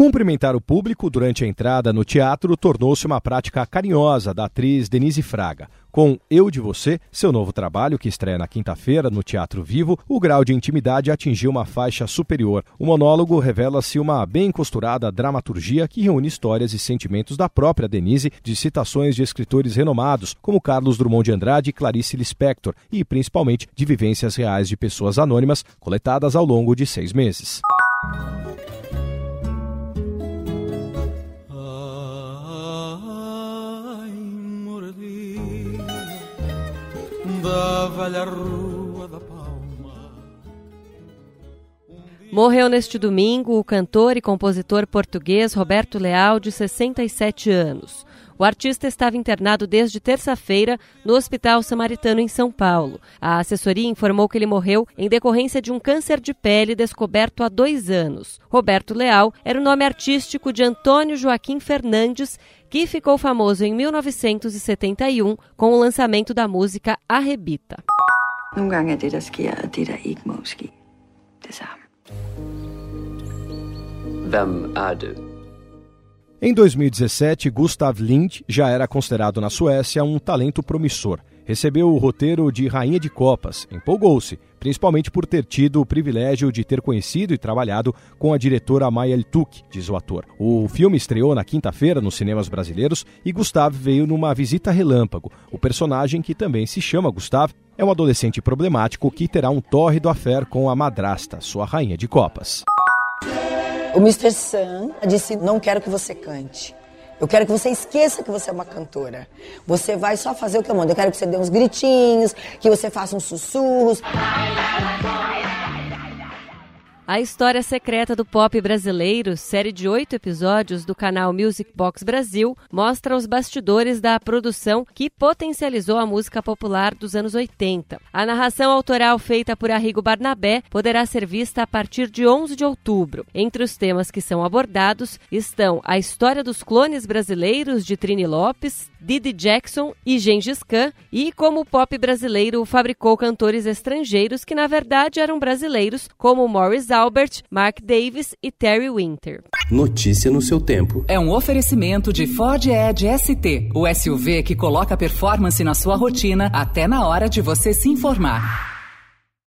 Cumprimentar o público durante a entrada no teatro tornou-se uma prática carinhosa da atriz Denise Fraga. Com Eu de Você, seu novo trabalho, que estreia na quinta-feira no Teatro Vivo, o grau de intimidade atingiu uma faixa superior. O monólogo revela-se uma bem costurada dramaturgia que reúne histórias e sentimentos da própria Denise, de citações de escritores renomados, como Carlos Drummond de Andrade e Clarice Lispector, e principalmente de vivências reais de pessoas anônimas coletadas ao longo de seis meses. Da velha Rua da Palma. Morreu neste domingo o cantor e compositor português Roberto Leal, de 67 anos. O artista estava internado desde terça-feira no Hospital Samaritano, em São Paulo. A assessoria informou que ele morreu em decorrência de um câncer de pele descoberto há dois anos. Roberto Leal era o nome artístico de Antônio Joaquim Fernandes, que ficou famoso em 1971 com o lançamento da música Arrebita. Nogle gange er det, der sker, og det, der ikke må ske, det samme. Hvem er du? Em 2017, Gustav Lind já era considerado na Suécia um talento promissor. Recebeu o roteiro de Rainha de Copas, empolgou-se, principalmente por ter tido o privilégio de ter conhecido e trabalhado com a diretora Maya Iltuk, diz o ator. O filme estreou na quinta-feira nos cinemas brasileiros e Gustav veio numa visita relâmpago. O personagem, que também se chama Gustav, é um adolescente problemático que terá um tórrido affair com a madrasta, sua rainha de copas. O Mr. Sun disse: Não quero que você cante. Eu quero que você esqueça que você é uma cantora. Você vai só fazer o que eu mando. Eu quero que você dê uns gritinhos, que você faça uns sussurros. A História Secreta do Pop Brasileiro, série de oito episódios do canal Music Box Brasil, mostra os bastidores da produção que potencializou a música popular dos anos 80. A narração autoral feita por Arrigo Barnabé poderá ser vista a partir de 11 de outubro. Entre os temas que são abordados estão a história dos clones brasileiros de Trini Lopes, Didi Jackson e Gengis Khan e como o pop brasileiro fabricou cantores estrangeiros que na verdade eram brasileiros, como Morris Albert, Mark Davis e Terry Winter. Notícia no seu tempo. É um oferecimento de Ford Edge ST, o SUV que coloca performance na sua rotina até na hora de você se informar.